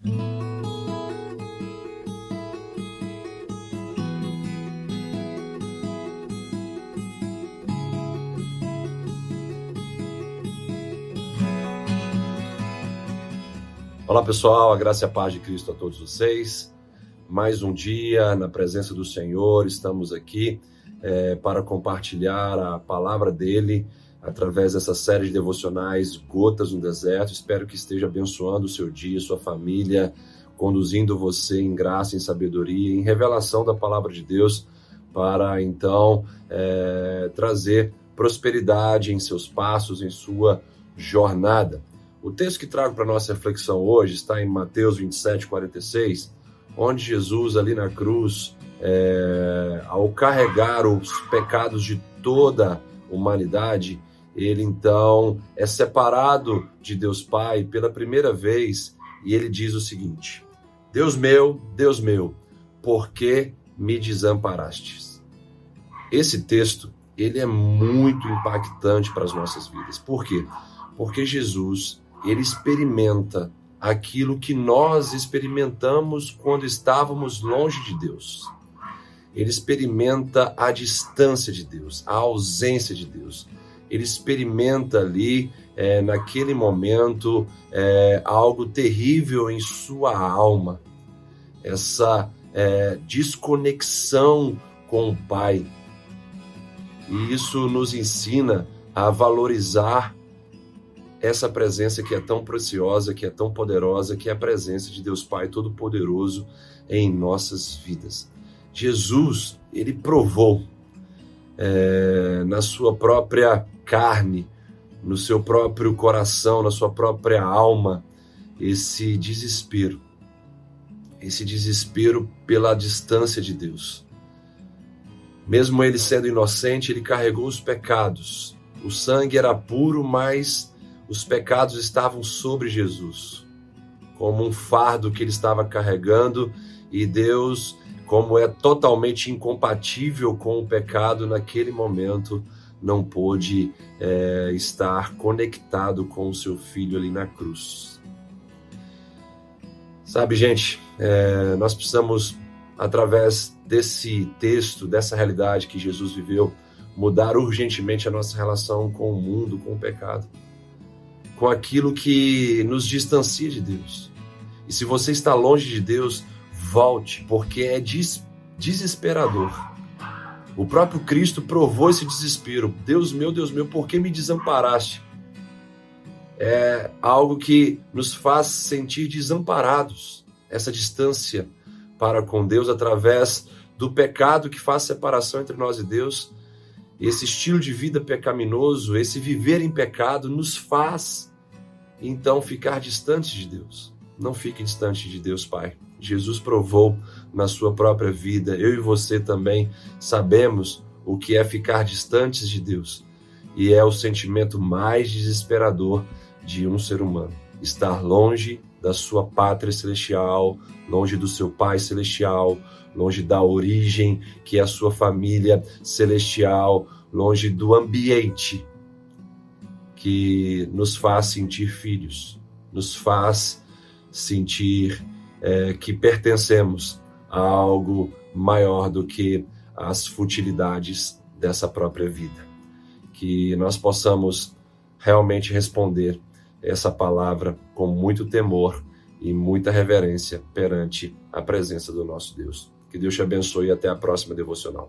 Olá pessoal, a graça e a paz de Cristo a todos vocês. Mais um dia na presença do Senhor, estamos aqui é, para compartilhar a palavra dele através dessa série de devocionais Gotas no Deserto. Espero que esteja abençoando o seu dia, sua família, conduzindo você em graça, em sabedoria, em revelação da palavra de Deus, para então é, trazer prosperidade em seus passos, em sua jornada. O texto que trago para nossa reflexão hoje está em Mateus 27, 46, onde Jesus, ali na cruz, é, ao carregar os pecados de toda a humanidade, ele então é separado de Deus Pai pela primeira vez e ele diz o seguinte: Deus meu, Deus meu, por que me desamparastes? Esse texto ele é muito impactante para as nossas vidas. Por quê? Porque Jesus ele experimenta aquilo que nós experimentamos quando estávamos longe de Deus. Ele experimenta a distância de Deus, a ausência de Deus. Ele experimenta ali, é, naquele momento, é, algo terrível em sua alma. Essa é, desconexão com o Pai. E isso nos ensina a valorizar essa presença que é tão preciosa, que é tão poderosa, que é a presença de Deus Pai Todo-Poderoso em nossas vidas. Jesus, ele provou é, na sua própria carne, no seu próprio coração, na sua própria alma, esse desespero. Esse desespero pela distância de Deus. Mesmo ele sendo inocente, ele carregou os pecados. O sangue era puro, mas os pecados estavam sobre Jesus, como um fardo que ele estava carregando, e Deus, como é totalmente incompatível com o pecado naquele momento, não pôde é, estar conectado com o seu filho ali na cruz. Sabe, gente, é, nós precisamos, através desse texto, dessa realidade que Jesus viveu, mudar urgentemente a nossa relação com o mundo, com o pecado com aquilo que nos distancia de Deus. E se você está longe de Deus, volte, porque é des desesperador. O próprio Cristo provou esse desespero. Deus meu, Deus meu, por que me desamparaste? É algo que nos faz sentir desamparados, essa distância para com Deus através do pecado que faz separação entre nós e Deus. Esse estilo de vida pecaminoso, esse viver em pecado, nos faz então ficar distante de Deus. Não fique distante de Deus, Pai. Jesus provou na sua própria vida, eu e você também sabemos o que é ficar distantes de Deus. E é o sentimento mais desesperador de um ser humano. Estar longe da sua pátria celestial, longe do seu Pai celestial, longe da origem que é a sua família celestial, longe do ambiente que nos faz sentir filhos, nos faz sentir é, que pertencemos a algo maior do que as futilidades dessa própria vida. Que nós possamos realmente responder essa palavra com muito temor e muita reverência perante a presença do nosso Deus. Que Deus te abençoe e até a próxima devocional.